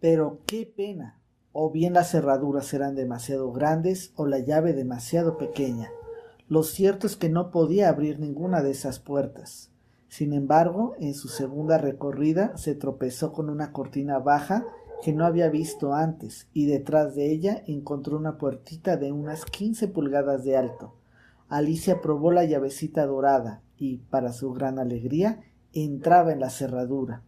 Pero qué pena. O bien las cerraduras eran demasiado grandes o la llave demasiado pequeña. Lo cierto es que no podía abrir ninguna de esas puertas. Sin embargo, en su segunda recorrida se tropezó con una cortina baja que no había visto antes y detrás de ella encontró una puertita de unas quince pulgadas de alto. Alicia probó la llavecita dorada y, para su gran alegría, entraba en la cerradura.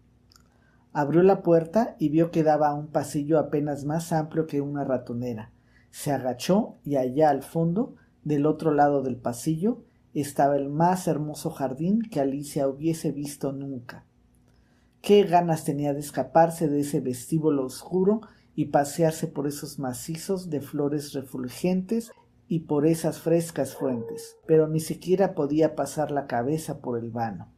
Abrió la puerta y vio que daba a un pasillo apenas más amplio que una ratonera. Se agachó y allá al fondo, del otro lado del pasillo, estaba el más hermoso jardín que Alicia hubiese visto nunca. Qué ganas tenía de escaparse de ese vestíbulo oscuro y pasearse por esos macizos de flores refulgentes y por esas frescas fuentes, pero ni siquiera podía pasar la cabeza por el vano.